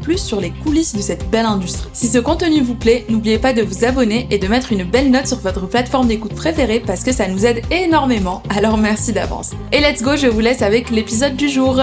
plus sur les coulisses de cette belle industrie. Si ce contenu vous plaît, n'oubliez pas de vous abonner et de mettre une belle note sur votre plateforme d'écoute préférée parce que ça nous aide énormément, alors merci d'avance. Et let's go, je vous laisse avec l'épisode du jour.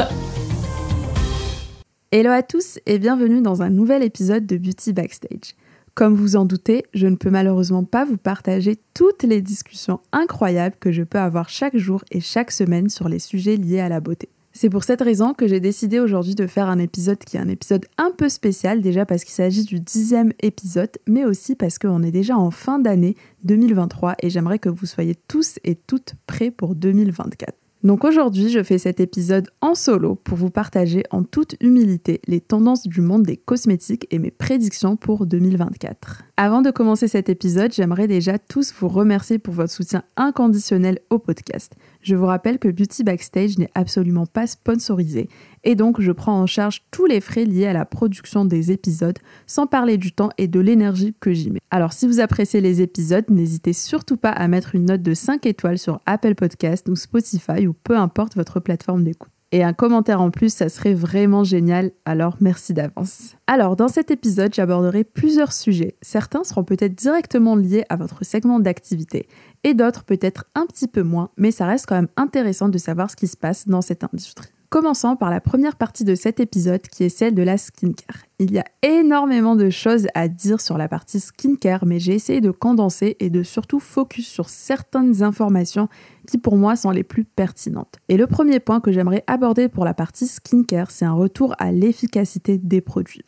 Hello à tous et bienvenue dans un nouvel épisode de Beauty Backstage. Comme vous en doutez, je ne peux malheureusement pas vous partager toutes les discussions incroyables que je peux avoir chaque jour et chaque semaine sur les sujets liés à la beauté. C'est pour cette raison que j'ai décidé aujourd'hui de faire un épisode qui est un épisode un peu spécial, déjà parce qu'il s'agit du dixième épisode, mais aussi parce qu'on est déjà en fin d'année 2023 et j'aimerais que vous soyez tous et toutes prêts pour 2024. Donc aujourd'hui, je fais cet épisode en solo pour vous partager en toute humilité les tendances du monde des cosmétiques et mes prédictions pour 2024. Avant de commencer cet épisode, j'aimerais déjà tous vous remercier pour votre soutien inconditionnel au podcast. Je vous rappelle que Beauty Backstage n'est absolument pas sponsorisé et donc je prends en charge tous les frais liés à la production des épisodes sans parler du temps et de l'énergie que j'y mets. Alors si vous appréciez les épisodes, n'hésitez surtout pas à mettre une note de 5 étoiles sur Apple Podcast ou Spotify ou peu importe votre plateforme d'écoute et un commentaire en plus, ça serait vraiment génial, alors merci d'avance. Alors, dans cet épisode, j'aborderai plusieurs sujets. Certains seront peut-être directement liés à votre segment d'activité et d'autres peut-être un petit peu moins, mais ça reste quand même intéressant de savoir ce qui se passe dans cette industrie. Commençons par la première partie de cet épisode qui est celle de la skincare. Il y a énormément de choses à dire sur la partie skincare, mais j'ai essayé de condenser et de surtout focus sur certaines informations qui pour moi sont les plus pertinentes. Et le premier point que j'aimerais aborder pour la partie skincare, c'est un retour à l'efficacité des produits.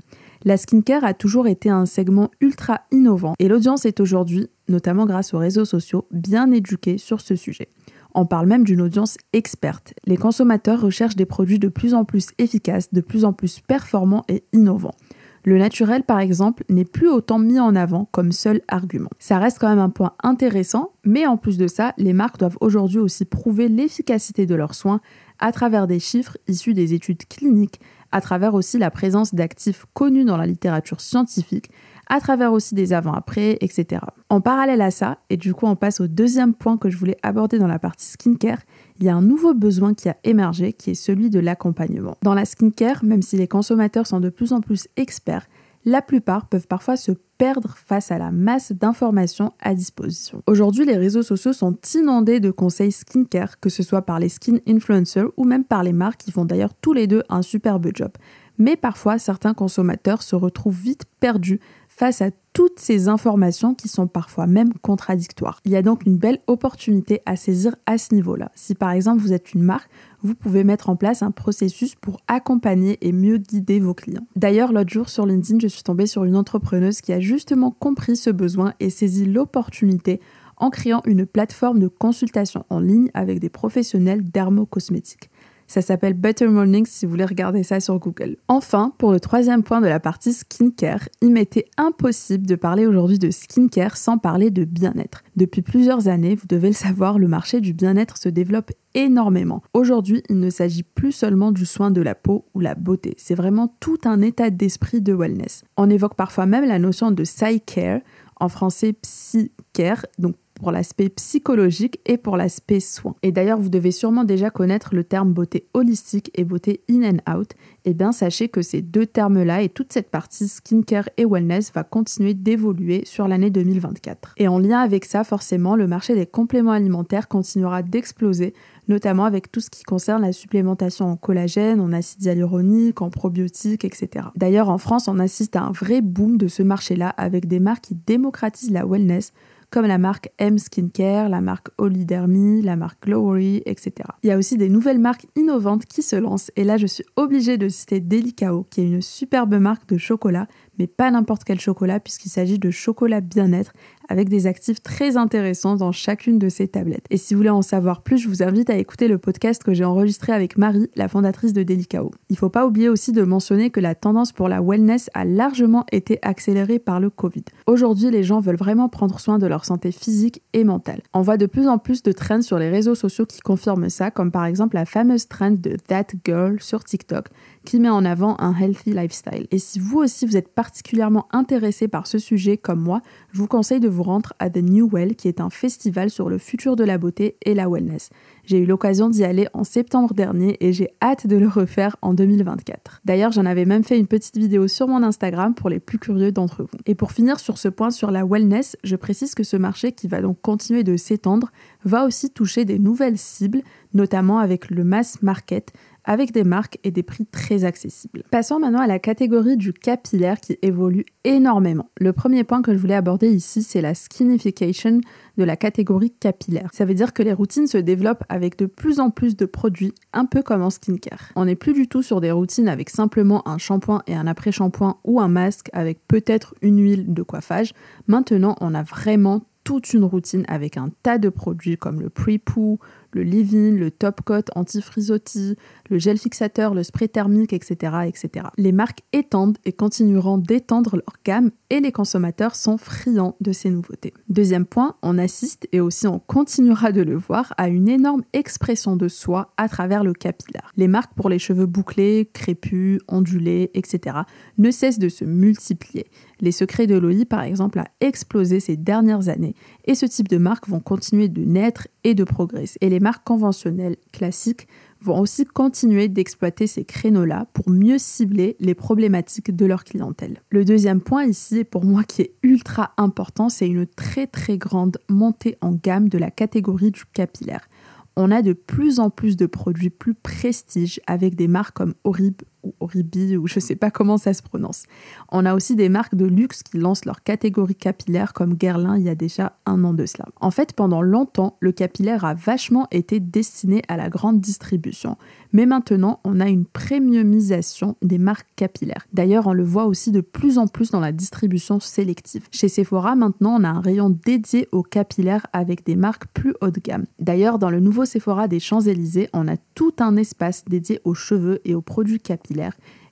La skincare a toujours été un segment ultra innovant et l'audience est aujourd'hui, notamment grâce aux réseaux sociaux, bien éduquée sur ce sujet. On parle même d'une audience experte. Les consommateurs recherchent des produits de plus en plus efficaces, de plus en plus performants et innovants. Le naturel, par exemple, n'est plus autant mis en avant comme seul argument. Ça reste quand même un point intéressant, mais en plus de ça, les marques doivent aujourd'hui aussi prouver l'efficacité de leurs soins à travers des chiffres issus des études cliniques, à travers aussi la présence d'actifs connus dans la littérature scientifique, à travers aussi des avant-après, etc. En parallèle à ça, et du coup on passe au deuxième point que je voulais aborder dans la partie skincare, il y a un nouveau besoin qui a émergé qui est celui de l'accompagnement. Dans la skincare, même si les consommateurs sont de plus en plus experts, la plupart peuvent parfois se perdre face à la masse d'informations à disposition. Aujourd'hui, les réseaux sociaux sont inondés de conseils skincare, que ce soit par les skin influencers ou même par les marques qui font d'ailleurs tous les deux un superbe job. Mais parfois, certains consommateurs se retrouvent vite perdus face à toutes ces informations qui sont parfois même contradictoires. Il y a donc une belle opportunité à saisir à ce niveau-là. Si par exemple vous êtes une marque, vous pouvez mettre en place un processus pour accompagner et mieux guider vos clients. D'ailleurs, l'autre jour sur LinkedIn, je suis tombée sur une entrepreneuse qui a justement compris ce besoin et saisi l'opportunité en créant une plateforme de consultation en ligne avec des professionnels dermocosmétiques. Ça s'appelle Better Morning si vous voulez regarder ça sur Google. Enfin, pour le troisième point de la partie skincare, il m'était impossible de parler aujourd'hui de skincare sans parler de bien-être. Depuis plusieurs années, vous devez le savoir, le marché du bien-être se développe énormément. Aujourd'hui, il ne s'agit plus seulement du soin de la peau ou la beauté, c'est vraiment tout un état d'esprit de wellness. On évoque parfois même la notion de psy-care, en français psy-care, donc pour l'aspect psychologique et pour l'aspect soin. Et d'ailleurs, vous devez sûrement déjà connaître le terme beauté holistique et beauté in and out. Eh bien, sachez que ces deux termes-là et toute cette partie skincare et wellness va continuer d'évoluer sur l'année 2024. Et en lien avec ça, forcément, le marché des compléments alimentaires continuera d'exploser, notamment avec tout ce qui concerne la supplémentation en collagène, en acide hyaluronique, en probiotiques, etc. D'ailleurs, en France, on assiste à un vrai boom de ce marché-là avec des marques qui démocratisent la wellness comme la marque M Skincare, la marque Olidermy, la marque Glory, etc. Il y a aussi des nouvelles marques innovantes qui se lancent et là je suis obligée de citer Delicao qui est une superbe marque de chocolat mais pas n'importe quel chocolat puisqu'il s'agit de chocolat bien-être avec des actifs très intéressants dans chacune de ces tablettes. Et si vous voulez en savoir plus, je vous invite à écouter le podcast que j'ai enregistré avec Marie, la fondatrice de Delicao. Il faut pas oublier aussi de mentionner que la tendance pour la wellness a largement été accélérée par le Covid. Aujourd'hui, les gens veulent vraiment prendre soin de leur santé physique et mentale. On voit de plus en plus de trends sur les réseaux sociaux qui confirment ça, comme par exemple la fameuse trend de That Girl sur TikTok qui met en avant un healthy lifestyle. Et si vous aussi vous êtes particulièrement intéressé par ce sujet comme moi, je vous conseille de vous rendre à The New Well, qui est un festival sur le futur de la beauté et la wellness. J'ai eu l'occasion d'y aller en septembre dernier et j'ai hâte de le refaire en 2024. D'ailleurs, j'en avais même fait une petite vidéo sur mon Instagram pour les plus curieux d'entre vous. Et pour finir sur ce point sur la wellness, je précise que ce marché qui va donc continuer de s'étendre va aussi toucher des nouvelles cibles, notamment avec le mass market, avec des marques et des prix très accessibles. Passons maintenant à la catégorie du capillaire qui évolue énormément. Le premier point que je voulais aborder ici, c'est la skinification de la catégorie capillaire. Ça veut dire que les routines se développent avec de plus en plus de produits, un peu comme en skincare. On n'est plus du tout sur des routines avec simplement un shampoing et un après-shampoing ou un masque avec peut-être une huile de coiffage. Maintenant, on a vraiment toute une routine avec un tas de produits comme le pre-poo, le leave-in, le top coat anti-frisottis, le gel fixateur, le spray thermique, etc., etc. Les marques étendent et continueront d'étendre leur gamme et les consommateurs sont friands de ces nouveautés. Deuxième point, on assiste et aussi on continuera de le voir à une énorme expression de soi à travers le capillaire. Les marques pour les cheveux bouclés, crépus, ondulés, etc. ne cessent de se multiplier. Les secrets de Loï, par exemple, a explosé ces dernières années et ce type de marques vont continuer de naître et de progresser. Et les marques conventionnelles, classiques, vont aussi continuer d'exploiter ces créneaux-là pour mieux cibler les problématiques de leur clientèle. Le deuxième point ici, pour moi qui est ultra important, c'est une très très grande montée en gamme de la catégorie du capillaire. On a de plus en plus de produits plus prestige avec des marques comme Orib ou Oribi ou je sais pas comment ça se prononce. On a aussi des marques de luxe qui lancent leur catégorie capillaire comme Guerlain il y a déjà un an de cela. En fait, pendant longtemps, le capillaire a vachement été destiné à la grande distribution, mais maintenant, on a une premiumisation des marques capillaires. D'ailleurs, on le voit aussi de plus en plus dans la distribution sélective. Chez Sephora, maintenant, on a un rayon dédié aux capillaires avec des marques plus haut de gamme. D'ailleurs, dans le nouveau Sephora des Champs-Élysées, on a tout un espace dédié aux cheveux et aux produits capillaires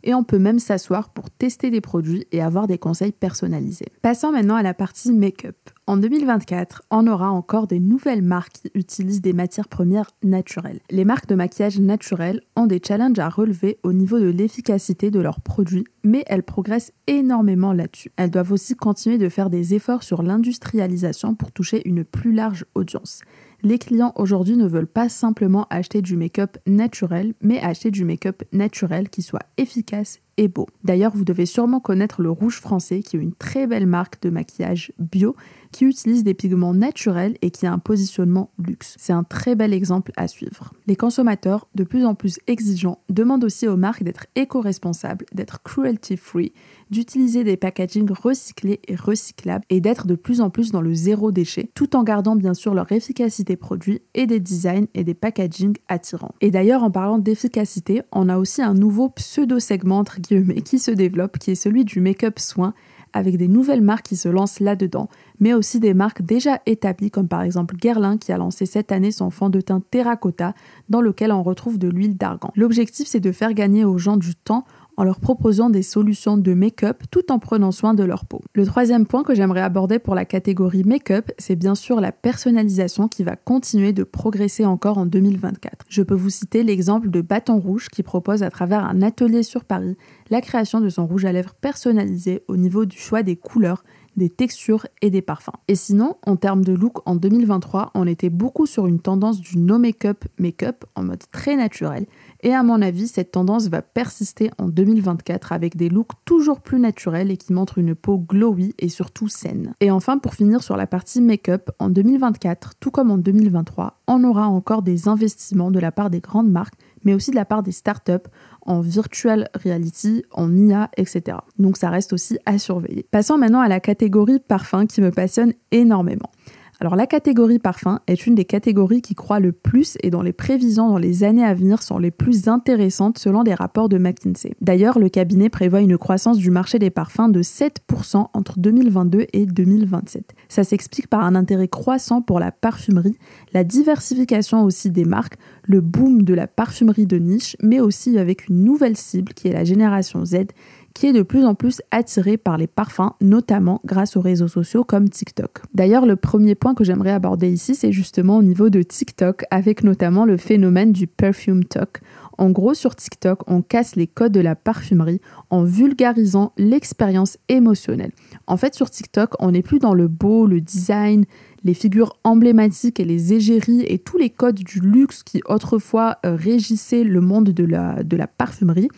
et on peut même s'asseoir pour tester des produits et avoir des conseils personnalisés. Passons maintenant à la partie make-up. En 2024, on aura encore des nouvelles marques qui utilisent des matières premières naturelles. Les marques de maquillage naturel ont des challenges à relever au niveau de l'efficacité de leurs produits, mais elles progressent énormément là-dessus. Elles doivent aussi continuer de faire des efforts sur l'industrialisation pour toucher une plus large audience les clients aujourd'hui ne veulent pas simplement acheter du make-up naturel, mais acheter du make-up naturel qui soit efficace beau. D'ailleurs, vous devez sûrement connaître le Rouge Français, qui est une très belle marque de maquillage bio qui utilise des pigments naturels et qui a un positionnement luxe. C'est un très bel exemple à suivre. Les consommateurs, de plus en plus exigeants, demandent aussi aux marques d'être éco-responsables, d'être cruelty-free, d'utiliser des packagings recyclés et recyclables et d'être de plus en plus dans le zéro déchet, tout en gardant bien sûr leur efficacité produit et des designs et des packagings attirants. Et d'ailleurs, en parlant d'efficacité, on a aussi un nouveau pseudo-segment entre guillemets qui se développe, qui est celui du make-up soin avec des nouvelles marques qui se lancent là-dedans, mais aussi des marques déjà établies comme par exemple Guerlain qui a lancé cette année son fond de teint terracotta dans lequel on retrouve de l'huile d'argan. L'objectif c'est de faire gagner aux gens du temps en leur proposant des solutions de make-up tout en prenant soin de leur peau. Le troisième point que j'aimerais aborder pour la catégorie make-up, c'est bien sûr la personnalisation qui va continuer de progresser encore en 2024. Je peux vous citer l'exemple de Bâton Rouge qui propose à travers un atelier sur Paris la création de son rouge à lèvres personnalisé au niveau du choix des couleurs des textures et des parfums. Et sinon, en termes de look, en 2023, on était beaucoup sur une tendance du no make-up make-up en mode très naturel. Et à mon avis, cette tendance va persister en 2024 avec des looks toujours plus naturels et qui montrent une peau glowy et surtout saine. Et enfin, pour finir sur la partie make-up, en 2024, tout comme en 2023, on aura encore des investissements de la part des grandes marques, mais aussi de la part des startups en virtual reality, en IA, etc. Donc ça reste aussi à surveiller. Passons maintenant à la catégorie parfum qui me passionne énormément. Alors la catégorie parfum est une des catégories qui croît le plus et dont les prévisions dans les années à venir sont les plus intéressantes selon les rapports de McKinsey. D'ailleurs, le cabinet prévoit une croissance du marché des parfums de 7% entre 2022 et 2027. Ça s'explique par un intérêt croissant pour la parfumerie, la diversification aussi des marques, le boom de la parfumerie de niche, mais aussi avec une nouvelle cible qui est la génération Z qui est de plus en plus attirée par les parfums, notamment grâce aux réseaux sociaux comme TikTok. D'ailleurs, le premier point que j'aimerais aborder ici, c'est justement au niveau de TikTok, avec notamment le phénomène du perfume talk. En gros, sur TikTok, on casse les codes de la parfumerie en vulgarisant l'expérience émotionnelle. En fait, sur TikTok, on n'est plus dans le beau, le design, les figures emblématiques et les égéries et tous les codes du luxe qui autrefois euh, régissaient le monde de la, parfumerie.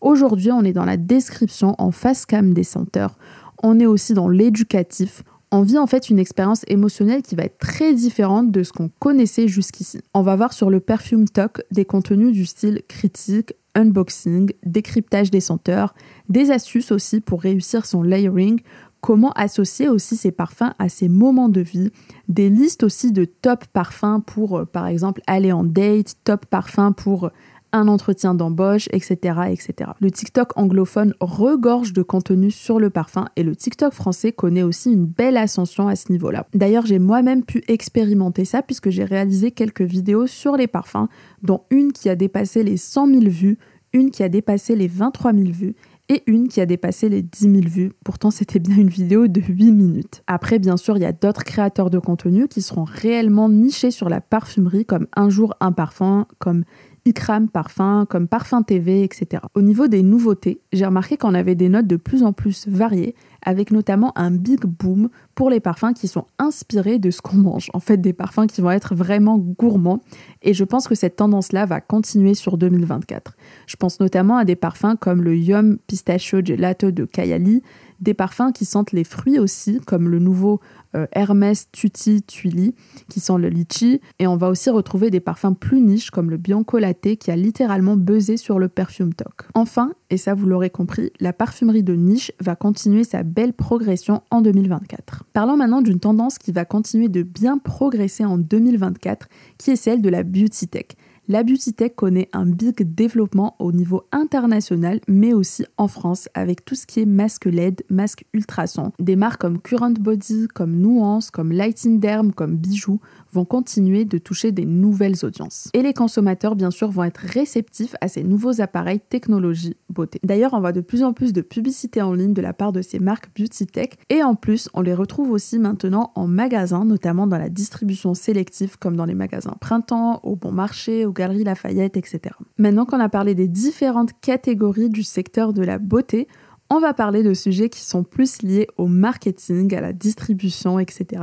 Aujourd'hui, on est dans la description en face cam des senteurs. On est aussi dans l'éducatif. On vit en fait une expérience émotionnelle qui va être très différente de ce qu'on connaissait jusqu'ici. On va voir sur le Perfume Talk des contenus du style critique, unboxing, décryptage des senteurs, des astuces aussi pour réussir son layering, comment associer aussi ces parfums à ces moments de vie, des listes aussi de top parfums pour, euh, par exemple, aller en date, top parfums pour un entretien d'embauche, etc., etc. Le TikTok anglophone regorge de contenu sur le parfum et le TikTok français connaît aussi une belle ascension à ce niveau-là. D'ailleurs, j'ai moi-même pu expérimenter ça puisque j'ai réalisé quelques vidéos sur les parfums, dont une qui a dépassé les 100 000 vues, une qui a dépassé les 23 000 vues et une qui a dépassé les 10 000 vues. Pourtant, c'était bien une vidéo de 8 minutes. Après, bien sûr, il y a d'autres créateurs de contenu qui seront réellement nichés sur la parfumerie, comme Un jour un parfum, comme Ikram Parfum, comme Parfum TV, etc. Au niveau des nouveautés, j'ai remarqué qu'on avait des notes de plus en plus variées, avec notamment un big boom pour les parfums qui sont inspirés de ce qu'on mange. En fait, des parfums qui vont être vraiment gourmands. Et je pense que cette tendance-là va continuer sur 2024. Je pense notamment à des parfums comme le Yum Pistachio Gelato de Kayali, des parfums qui sentent les fruits aussi, comme le nouveau euh, Hermès Tutti Tuili, qui sent le litchi. Et on va aussi retrouver des parfums plus niches, comme le Bianco Latte, qui a littéralement buzzé sur le Perfume Talk. Enfin, et ça vous l'aurez compris, la parfumerie de niche va continuer sa belle progression en 2024. Parlons maintenant d'une tendance qui va continuer de bien progresser en 2024, qui est celle de la beauty tech la beauty tech connaît un big développement au niveau international, mais aussi en France, avec tout ce qui est masque LED, masque ultrason. Des marques comme Current Body, comme Nuance, comme Lighting Derm, comme Bijoux vont continuer de toucher des nouvelles audiences. Et les consommateurs, bien sûr, vont être réceptifs à ces nouveaux appareils technologie beauté. D'ailleurs, on voit de plus en plus de publicité en ligne de la part de ces marques beauty tech, et en plus, on les retrouve aussi maintenant en magasin, notamment dans la distribution sélective, comme dans les magasins printemps, au bon marché, au Galeries Lafayette, etc. Maintenant qu'on a parlé des différentes catégories du secteur de la beauté, on va parler de sujets qui sont plus liés au marketing, à la distribution, etc.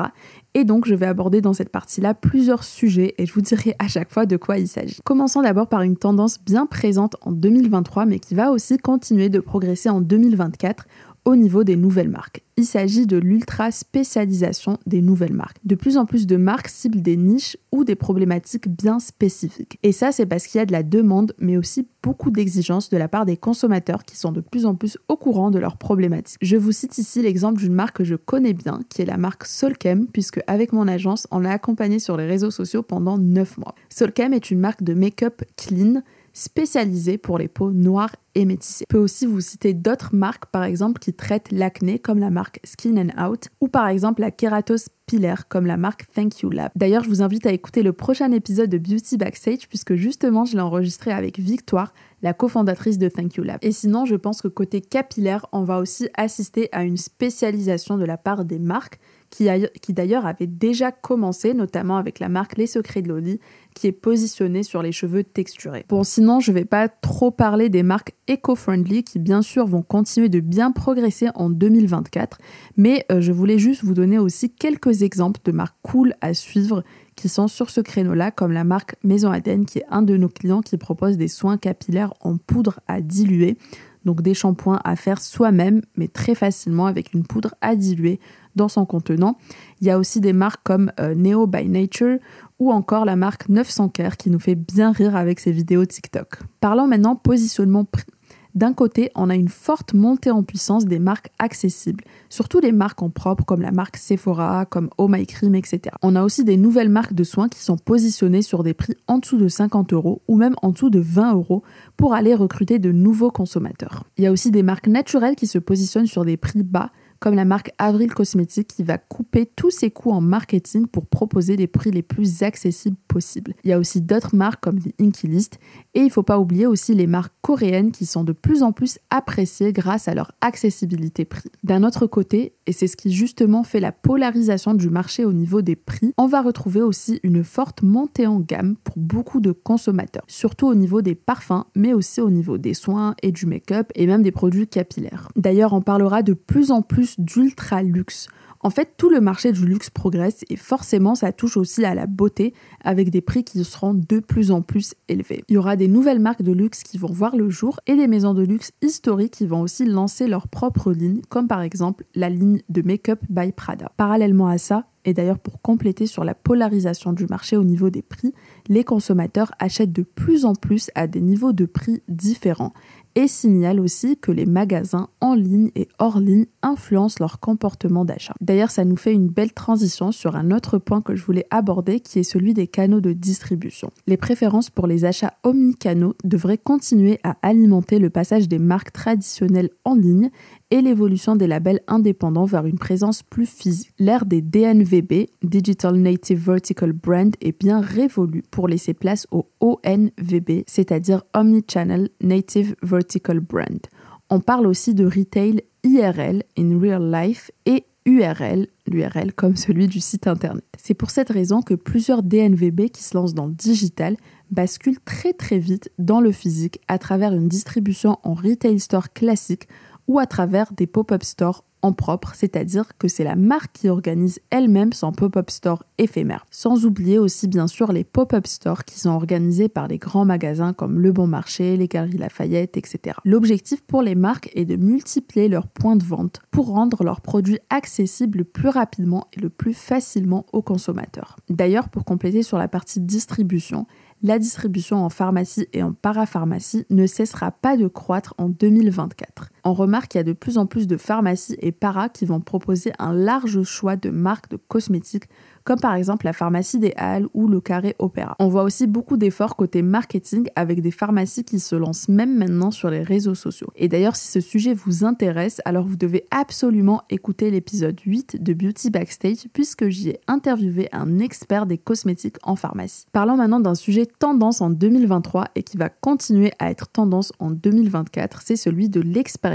Et donc, je vais aborder dans cette partie-là plusieurs sujets et je vous dirai à chaque fois de quoi il s'agit. Commençons d'abord par une tendance bien présente en 2023, mais qui va aussi continuer de progresser en 2024 au niveau des nouvelles marques. Il s'agit de l'ultra spécialisation des nouvelles marques. De plus en plus de marques ciblent des niches ou des problématiques bien spécifiques. Et ça, c'est parce qu'il y a de la demande, mais aussi beaucoup d'exigences de la part des consommateurs qui sont de plus en plus au courant de leurs problématiques. Je vous cite ici l'exemple d'une marque que je connais bien, qui est la marque Solchem, puisque avec mon agence, on l'a accompagnée sur les réseaux sociaux pendant 9 mois. Solchem est une marque de make-up clean spécialisée pour les peaux noires et métissées. Je peux aussi vous citer d'autres marques, par exemple, qui traitent l'acné, comme la marque Skin and Out, ou par exemple la kératose pilaire, comme la marque Thank You Lab. D'ailleurs, je vous invite à écouter le prochain épisode de Beauty Backstage, puisque justement, je l'ai enregistré avec Victoire, la cofondatrice de Thank You Lab. Et sinon, je pense que côté capillaire, on va aussi assister à une spécialisation de la part des marques qui, d'ailleurs avait déjà commencé, notamment avec la marque Les Secrets de Loli, qui est positionnée sur les cheveux texturés. Bon, sinon, je vais pas trop parler des marques éco-friendly qui, bien sûr, vont continuer de bien progresser en 2024, mais euh, je voulais juste vous donner aussi quelques exemples de marques cool à suivre qui sont sur ce créneau-là, comme la marque Maison Aden, qui est un de nos clients qui propose des soins capillaires en poudre à diluer donc des shampoings à faire soi-même, mais très facilement avec une poudre à diluer dans son contenant. Il y a aussi des marques comme euh, Neo by Nature ou encore la marque 900 Care qui nous fait bien rire avec ses vidéos TikTok. Parlons maintenant positionnement prix. D'un côté, on a une forte montée en puissance des marques accessibles, surtout les marques en propre comme la marque Sephora, comme Oh My Cream, etc. On a aussi des nouvelles marques de soins qui sont positionnées sur des prix en dessous de 50 euros ou même en dessous de 20 euros pour aller recruter de nouveaux consommateurs. Il y a aussi des marques naturelles qui se positionnent sur des prix bas comme la marque Avril Cosmetics qui va couper tous ses coûts en marketing pour proposer les prix les plus accessibles possibles. Il y a aussi d'autres marques comme les Inky List et il ne faut pas oublier aussi les marques coréennes qui sont de plus en plus appréciées grâce à leur accessibilité prix. D'un autre côté, et c'est ce qui justement fait la polarisation du marché au niveau des prix, on va retrouver aussi une forte montée en gamme pour beaucoup de consommateurs, surtout au niveau des parfums, mais aussi au niveau des soins et du make-up et même des produits capillaires. D'ailleurs, on parlera de plus en plus d'ultra luxe. En fait, tout le marché du luxe progresse et forcément, ça touche aussi à la beauté avec des prix qui seront de plus en plus élevés. Il y aura des nouvelles marques de luxe qui vont voir le jour et des maisons de luxe historiques qui vont aussi lancer leur propre ligne, comme par exemple la ligne de Make-up by Prada. Parallèlement à ça, et d'ailleurs pour compléter sur la polarisation du marché au niveau des prix, les consommateurs achètent de plus en plus à des niveaux de prix différents et signale aussi que les magasins en ligne et hors ligne influencent leur comportement d'achat. D'ailleurs, ça nous fait une belle transition sur un autre point que je voulais aborder qui est celui des canaux de distribution. Les préférences pour les achats omnicanaux devraient continuer à alimenter le passage des marques traditionnelles en ligne et l'évolution des labels indépendants vers une présence plus physique. L'ère des DNVB, Digital Native Vertical Brand, est bien révolue pour laisser place au ONVB, c'est-à-dire Omnichannel Native Vertical Brand. On parle aussi de retail IRL, in real life, et URL, l'URL comme celui du site internet. C'est pour cette raison que plusieurs DNVB qui se lancent dans le digital basculent très très vite dans le physique à travers une distribution en retail store classique ou à travers des pop-up stores en propre, c'est-à-dire que c'est la marque qui organise elle-même son pop-up store éphémère. Sans oublier aussi bien sûr les pop-up stores qui sont organisés par les grands magasins comme Le Bon Marché, les Galeries Lafayette, etc. L'objectif pour les marques est de multiplier leurs points de vente pour rendre leurs produits accessibles le plus rapidement et le plus facilement aux consommateurs. D'ailleurs, pour compléter sur la partie distribution, la distribution en pharmacie et en parapharmacie ne cessera pas de croître en 2024. On remarque qu'il y a de plus en plus de pharmacies et paras qui vont proposer un large choix de marques de cosmétiques comme par exemple la pharmacie des Halles ou le Carré Opéra. On voit aussi beaucoup d'efforts côté marketing avec des pharmacies qui se lancent même maintenant sur les réseaux sociaux. Et d'ailleurs, si ce sujet vous intéresse, alors vous devez absolument écouter l'épisode 8 de Beauty Backstage puisque j'y ai interviewé un expert des cosmétiques en pharmacie. Parlons maintenant d'un sujet tendance en 2023 et qui va continuer à être tendance en 2024, c'est celui de l'expérience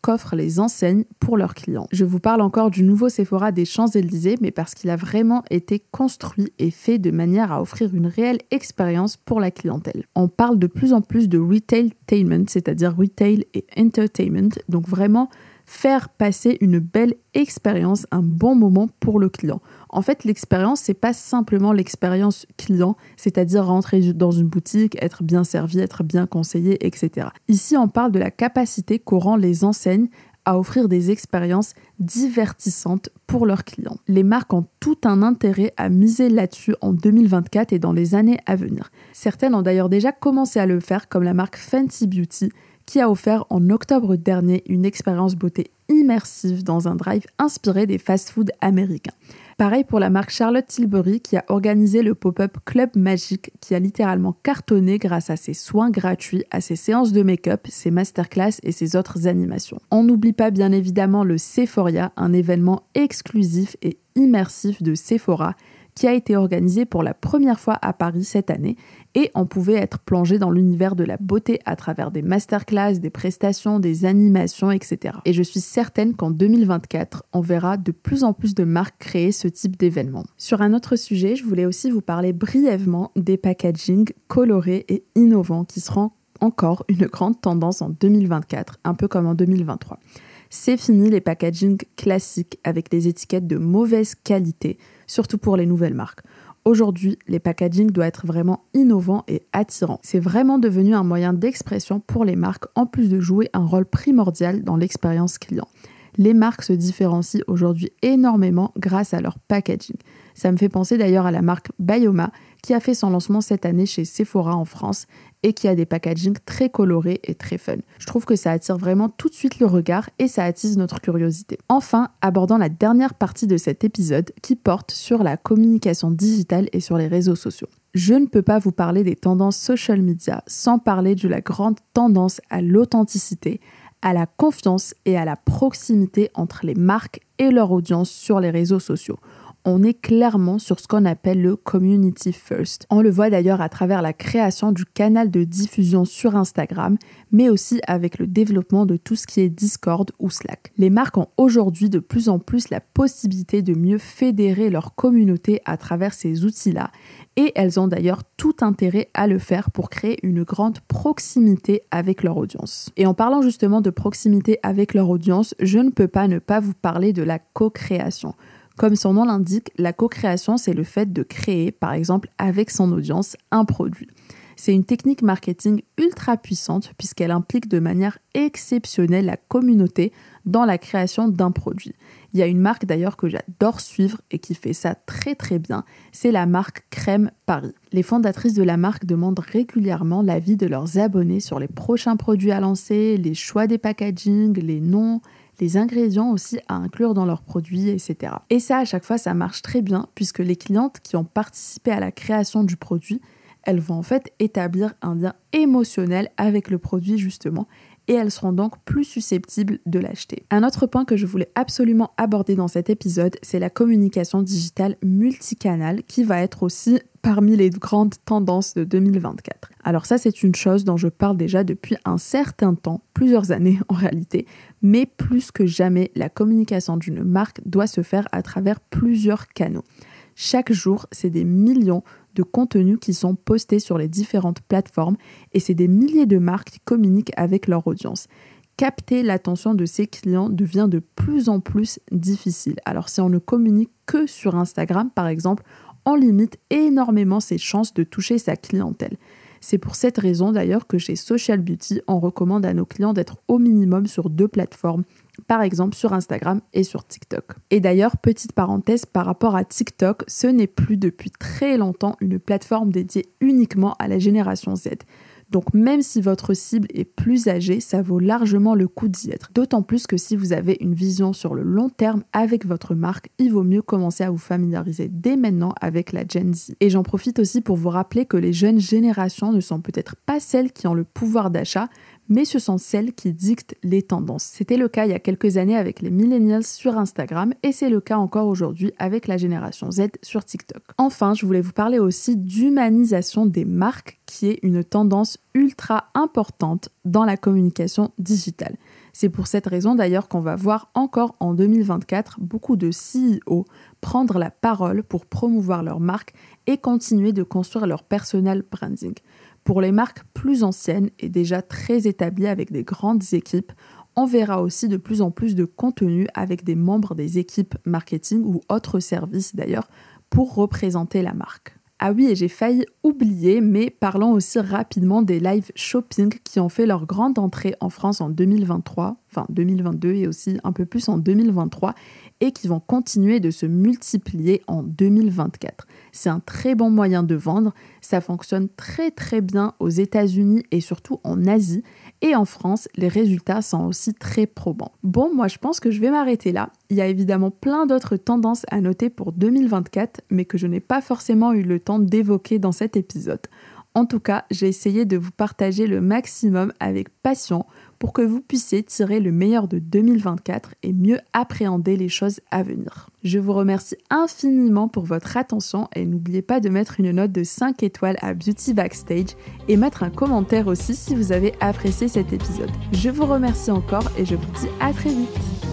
qu'offrent les enseignes pour leurs clients. Je vous parle encore du nouveau Sephora des Champs-Élysées, mais parce qu'il a vraiment été construit et fait de manière à offrir une réelle expérience pour la clientèle. On parle de plus en plus de retailtainment, c'est-à-dire retail et entertainment, donc vraiment faire passer une belle expérience, un bon moment pour le client. En fait, l'expérience, c'est pas simplement l'expérience client, c'est-à-dire rentrer dans une boutique, être bien servi, être bien conseillé, etc. Ici, on parle de la capacité qu'auront les enseignes à offrir des expériences divertissantes pour leurs clients. Les marques ont tout un intérêt à miser là-dessus en 2024 et dans les années à venir. Certaines ont d'ailleurs déjà commencé à le faire, comme la marque Fenty Beauty, qui a offert en octobre dernier une expérience beauté immersive dans un drive inspiré des fast-foods américains. Pareil pour la marque Charlotte Tilbury qui a organisé le pop-up Club Magique qui a littéralement cartonné grâce à ses soins gratuits, à ses séances de make-up, ses masterclass et ses autres animations. On n'oublie pas bien évidemment le Sephoria, un événement exclusif et immersif de Sephora qui a été organisé pour la première fois à Paris cette année et on pouvait être plongé dans l'univers de la beauté à travers des masterclass, des prestations, des animations, etc. Et je suis certaine qu'en 2024, on verra de plus en plus de marques créer ce type d'événement. Sur un autre sujet, je voulais aussi vous parler brièvement des packagings colorés et innovants qui seront encore une grande tendance en 2024, un peu comme en 2023. C'est fini les packagings classiques avec des étiquettes de mauvaise qualité, surtout pour les nouvelles marques. Aujourd'hui, les packaging doivent être vraiment innovants et attirants. C'est vraiment devenu un moyen d'expression pour les marques en plus de jouer un rôle primordial dans l'expérience client. Les marques se différencient aujourd'hui énormément grâce à leur packaging. Ça me fait penser d'ailleurs à la marque Bioma qui a fait son lancement cette année chez Sephora en France et qui a des packagings très colorés et très fun. Je trouve que ça attire vraiment tout de suite le regard et ça attise notre curiosité. Enfin, abordant la dernière partie de cet épisode qui porte sur la communication digitale et sur les réseaux sociaux. Je ne peux pas vous parler des tendances social media sans parler de la grande tendance à l'authenticité, à la confiance et à la proximité entre les marques et leur audience sur les réseaux sociaux on est clairement sur ce qu'on appelle le community first. On le voit d'ailleurs à travers la création du canal de diffusion sur Instagram, mais aussi avec le développement de tout ce qui est Discord ou Slack. Les marques ont aujourd'hui de plus en plus la possibilité de mieux fédérer leur communauté à travers ces outils-là, et elles ont d'ailleurs tout intérêt à le faire pour créer une grande proximité avec leur audience. Et en parlant justement de proximité avec leur audience, je ne peux pas ne pas vous parler de la co-création. Comme son nom l'indique, la co-création, c'est le fait de créer, par exemple, avec son audience, un produit. C'est une technique marketing ultra puissante puisqu'elle implique de manière exceptionnelle la communauté dans la création d'un produit. Il y a une marque d'ailleurs que j'adore suivre et qui fait ça très très bien, c'est la marque Crème Paris. Les fondatrices de la marque demandent régulièrement l'avis de leurs abonnés sur les prochains produits à lancer, les choix des packaging, les noms, les ingrédients aussi à inclure dans leurs produits, etc. Et ça, à chaque fois, ça marche très bien puisque les clientes qui ont participé à la création du produit, elles vont en fait établir un lien émotionnel avec le produit justement et elles seront donc plus susceptibles de l'acheter. Un autre point que je voulais absolument aborder dans cet épisode, c'est la communication digitale multicanale qui va être aussi parmi les grandes tendances de 2024. Alors ça, c'est une chose dont je parle déjà depuis un certain temps, plusieurs années en réalité, mais plus que jamais, la communication d'une marque doit se faire à travers plusieurs canaux. Chaque jour, c'est des millions de contenus qui sont postés sur les différentes plateformes et c'est des milliers de marques qui communiquent avec leur audience. Capter l'attention de ses clients devient de plus en plus difficile. Alors si on ne communique que sur Instagram par exemple, on limite énormément ses chances de toucher sa clientèle. C'est pour cette raison d'ailleurs que chez Social Beauty, on recommande à nos clients d'être au minimum sur deux plateformes par exemple sur Instagram et sur TikTok. Et d'ailleurs, petite parenthèse par rapport à TikTok, ce n'est plus depuis très longtemps une plateforme dédiée uniquement à la génération Z. Donc même si votre cible est plus âgée, ça vaut largement le coup d'y être. D'autant plus que si vous avez une vision sur le long terme avec votre marque, il vaut mieux commencer à vous familiariser dès maintenant avec la Gen Z. Et j'en profite aussi pour vous rappeler que les jeunes générations ne sont peut-être pas celles qui ont le pouvoir d'achat, mais ce sont celles qui dictent les tendances. C'était le cas il y a quelques années avec les millennials sur Instagram et c'est le cas encore aujourd'hui avec la génération Z sur TikTok. Enfin, je voulais vous parler aussi d'humanisation des marques qui est une tendance ultra importante dans la communication digitale. C'est pour cette raison d'ailleurs qu'on va voir encore en 2024 beaucoup de CEO prendre la parole pour promouvoir leur marque et continuer de construire leur personal branding. Pour les marques plus anciennes et déjà très établies avec des grandes équipes, on verra aussi de plus en plus de contenu avec des membres des équipes marketing ou autres services d'ailleurs pour représenter la marque. Ah oui, et j'ai failli oublier, mais parlons aussi rapidement des live shopping qui ont fait leur grande entrée en France en 2023, enfin 2022 et aussi un peu plus en 2023, et qui vont continuer de se multiplier en 2024. C'est un très bon moyen de vendre, ça fonctionne très très bien aux États-Unis et surtout en Asie, et en France, les résultats sont aussi très probants. Bon, moi je pense que je vais m'arrêter là. Il y a évidemment plein d'autres tendances à noter pour 2024, mais que je n'ai pas forcément eu le temps d'évoquer dans cet épisode. En tout cas, j'ai essayé de vous partager le maximum avec passion pour que vous puissiez tirer le meilleur de 2024 et mieux appréhender les choses à venir. Je vous remercie infiniment pour votre attention et n'oubliez pas de mettre une note de 5 étoiles à Beauty Backstage et mettre un commentaire aussi si vous avez apprécié cet épisode. Je vous remercie encore et je vous dis à très vite.